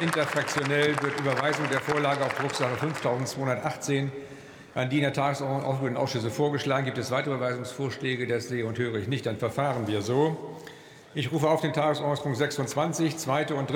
Interfraktionell wird Überweisung der Vorlage auf Drucksache 5218 an die in der Tagesordnung aufgeführten Ausschüsse vorgeschlagen. Gibt es weitere Überweisungsvorschläge? Das sehe und höre ich nicht. Dann verfahren wir so. Ich rufe auf den Tagesordnungspunkt 26, zweite und dritte